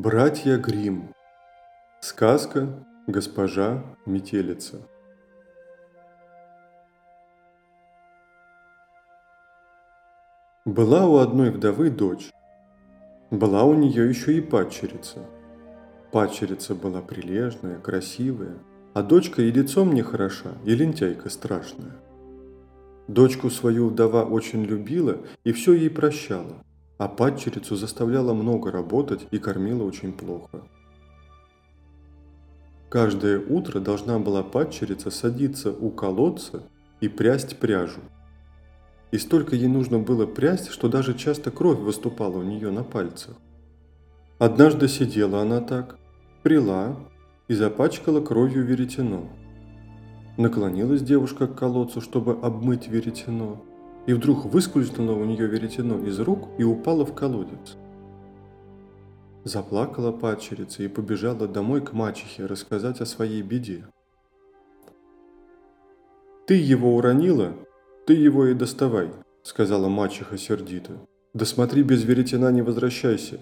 Братья Грим. Сказка «Госпожа Метелица». Была у одной вдовы дочь. Была у нее еще и падчерица. Падчерица была прилежная, красивая, а дочка и лицом не хороша, и лентяйка страшная. Дочку свою вдова очень любила и все ей прощала, а падчерицу заставляла много работать и кормила очень плохо. Каждое утро должна была падчерица садиться у колодца и прясть пряжу. И столько ей нужно было прясть, что даже часто кровь выступала у нее на пальцах. Однажды сидела она так, прила и запачкала кровью веретено. Наклонилась девушка к колодцу, чтобы обмыть веретено, и вдруг выскользнуло у нее веретено из рук и упало в колодец. Заплакала падчерица и побежала домой к мачехе рассказать о своей беде. «Ты его уронила, ты его и доставай», — сказала мачеха сердито. «Да смотри, без веретена не возвращайся».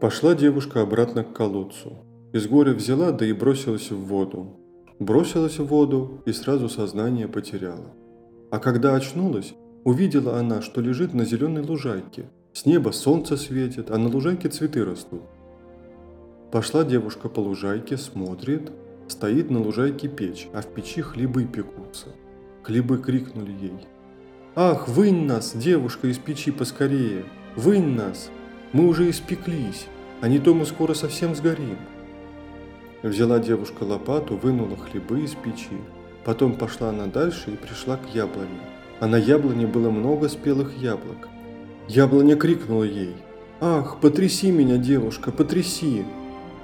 Пошла девушка обратно к колодцу. Из горя взяла, да и бросилась в воду. Бросилась в воду и сразу сознание потеряла. А когда очнулась, увидела она, что лежит на зеленой лужайке. С неба солнце светит, а на лужайке цветы растут. Пошла девушка по лужайке, смотрит, стоит на лужайке печь, а в печи хлебы пекутся. Хлебы крикнули ей. «Ах, вынь нас, девушка, из печи поскорее! Вынь нас! Мы уже испеклись, а не то мы скоро совсем сгорим!» Взяла девушка лопату, вынула хлебы из печи, Потом пошла она дальше и пришла к яблоне. А на яблоне было много спелых яблок. Яблоня крикнула ей. «Ах, потряси меня, девушка, потряси!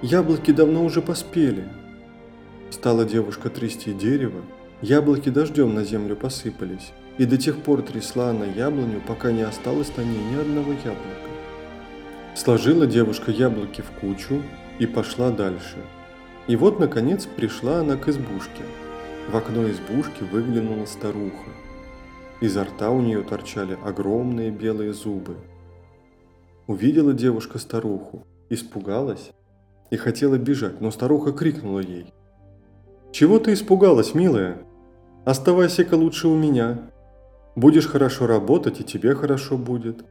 Яблоки давно уже поспели!» Стала девушка трясти дерево, яблоки дождем на землю посыпались, и до тех пор трясла она яблоню, пока не осталось на ней ни одного яблока. Сложила девушка яблоки в кучу и пошла дальше. И вот, наконец, пришла она к избушке – в окно избушки выглянула старуха. Изо рта у нее торчали огромные белые зубы. Увидела девушка старуху, испугалась и хотела бежать, но старуха крикнула ей. «Чего ты испугалась, милая? Оставайся-ка лучше у меня. Будешь хорошо работать, и тебе хорошо будет.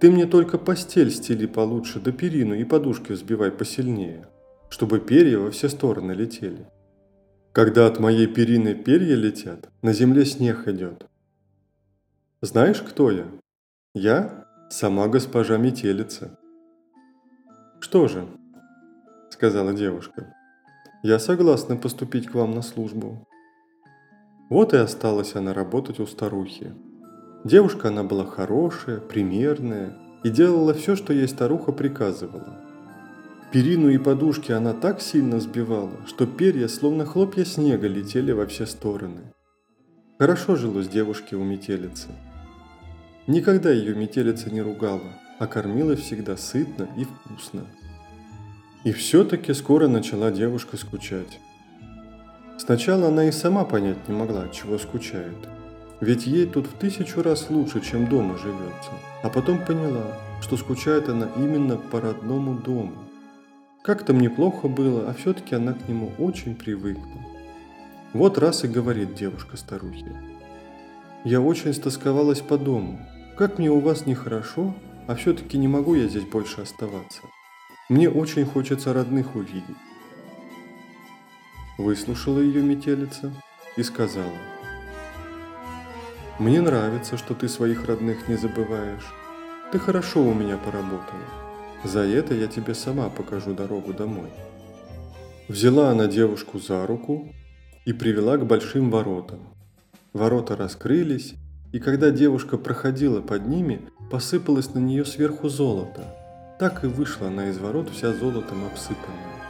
Ты мне только постель стели получше, да перину и подушки взбивай посильнее, чтобы перья во все стороны летели». Когда от моей перины перья летят, на земле снег идет. Знаешь, кто я? Я сама госпожа Метелица. Что же, сказала девушка, я согласна поступить к вам на службу. Вот и осталась она работать у старухи. Девушка она была хорошая, примерная и делала все, что ей старуха приказывала – Перину и подушки она так сильно сбивала, что перья, словно хлопья снега, летели во все стороны. Хорошо жилось девушке у метелицы. Никогда ее метелица не ругала, а кормила всегда сытно и вкусно. И все-таки скоро начала девушка скучать. Сначала она и сама понять не могла, чего скучает. Ведь ей тут в тысячу раз лучше, чем дома живется. А потом поняла, что скучает она именно по родному дому. Как там неплохо было, а все-таки она к нему очень привыкла. Вот раз и говорит девушка старухе. «Я очень стосковалась по дому. Как мне у вас нехорошо, а все-таки не могу я здесь больше оставаться. Мне очень хочется родных увидеть». Выслушала ее метелица и сказала. «Мне нравится, что ты своих родных не забываешь. Ты хорошо у меня поработала. За это я тебе сама покажу дорогу домой. Взяла она девушку за руку и привела к большим воротам. Ворота раскрылись, и когда девушка проходила под ними, посыпалось на нее сверху золото. Так и вышла она из ворот вся золотом обсыпанная.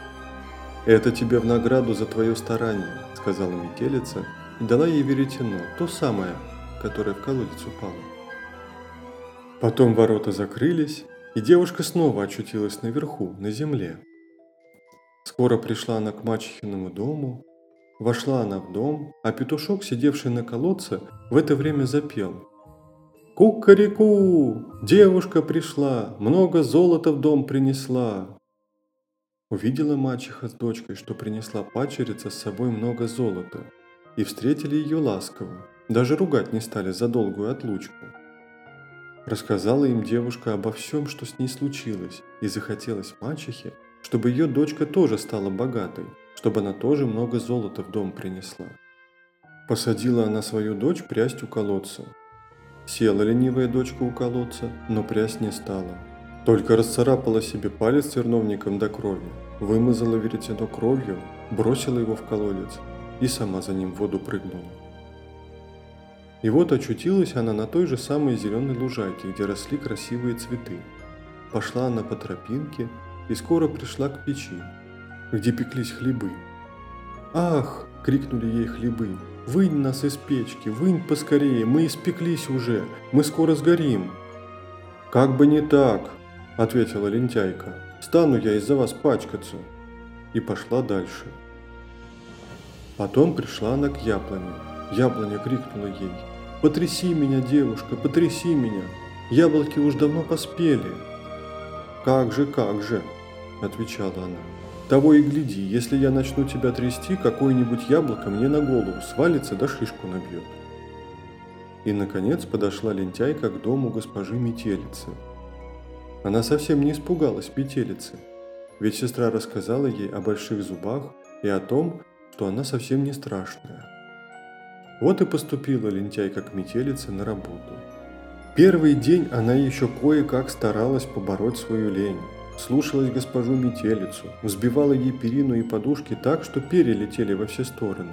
«Это тебе в награду за твое старание», — сказала метелица и дала ей веретено, то самое, которое в колодец упало. Потом ворота закрылись, и девушка снова очутилась наверху, на земле. Скоро пришла она к мачехиному дому, вошла она в дом, а петушок, сидевший на колодце, в это время запел. «Кукареку! Девушка пришла, много золота в дом принесла. Увидела мачеха с дочкой, что принесла пачерица с собой много золота, и встретили ее ласково, даже ругать не стали за долгую отлучку. Рассказала им девушка обо всем, что с ней случилось, и захотелось мачехе, чтобы ее дочка тоже стала богатой, чтобы она тоже много золота в дом принесла. Посадила она свою дочь прясть у колодца. Села ленивая дочка у колодца, но прясть не стала. Только расцарапала себе палец терновником до крови, вымазала веретено кровью, бросила его в колодец и сама за ним в воду прыгнула. И вот очутилась она на той же самой зеленой лужайке, где росли красивые цветы. Пошла она по тропинке и скоро пришла к печи, где пеклись хлебы. «Ах!» – крикнули ей хлебы. «Вынь нас из печки, вынь поскорее, мы испеклись уже, мы скоро сгорим!» «Как бы не так!» – ответила лентяйка. «Стану я из-за вас пачкаться!» И пошла дальше. Потом пришла она к яблоне. Яблоня крикнула ей. «Потряси меня, девушка, потряси меня! Яблоки уж давно поспели!» «Как же, как же!» – отвечала она. «Того и гляди, если я начну тебя трясти, какое-нибудь яблоко мне на голову свалится да шишку набьет». И, наконец, подошла лентяйка к дому госпожи Метелицы. Она совсем не испугалась Метелицы, ведь сестра рассказала ей о больших зубах и о том, что она совсем не страшная. Вот и поступила лентяйка к метелице на работу. Первый день она еще кое-как старалась побороть свою лень. Слушалась госпожу метелицу, взбивала ей перину и подушки так, что перья летели во все стороны.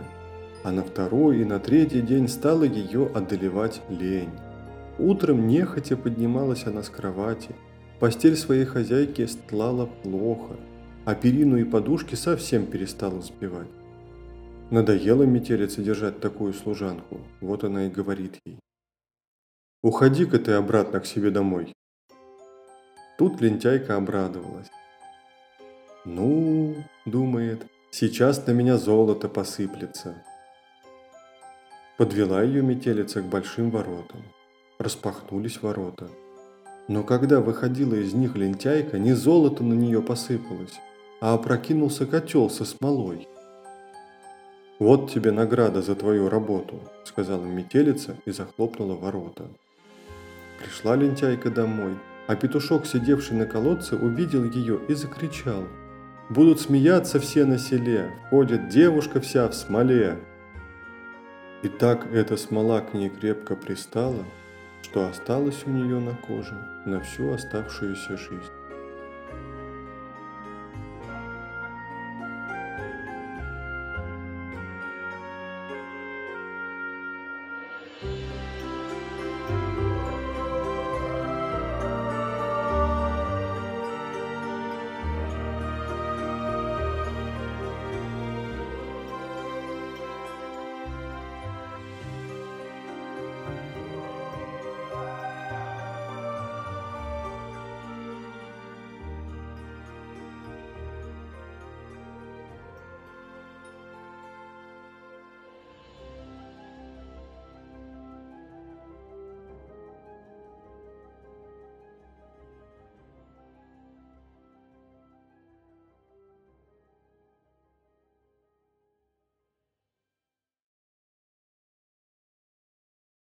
А на второй и на третий день стала ее одолевать лень. Утром нехотя поднималась она с кровати. Постель своей хозяйки стлала плохо, а перину и подушки совсем перестала сбивать. Надоело метелице держать такую служанку, вот она и говорит ей. «Уходи-ка ты обратно к себе домой». Тут лентяйка обрадовалась. «Ну, — думает, — сейчас на меня золото посыплется». Подвела ее метелица к большим воротам. Распахнулись ворота. Но когда выходила из них лентяйка, не золото на нее посыпалось, а опрокинулся котел со смолой – «Вот тебе награда за твою работу», – сказала метелица и захлопнула ворота. Пришла лентяйка домой, а петушок, сидевший на колодце, увидел ее и закричал. «Будут смеяться все на селе, ходит девушка вся в смоле». И так эта смола к ней крепко пристала, что осталось у нее на коже на всю оставшуюся жизнь.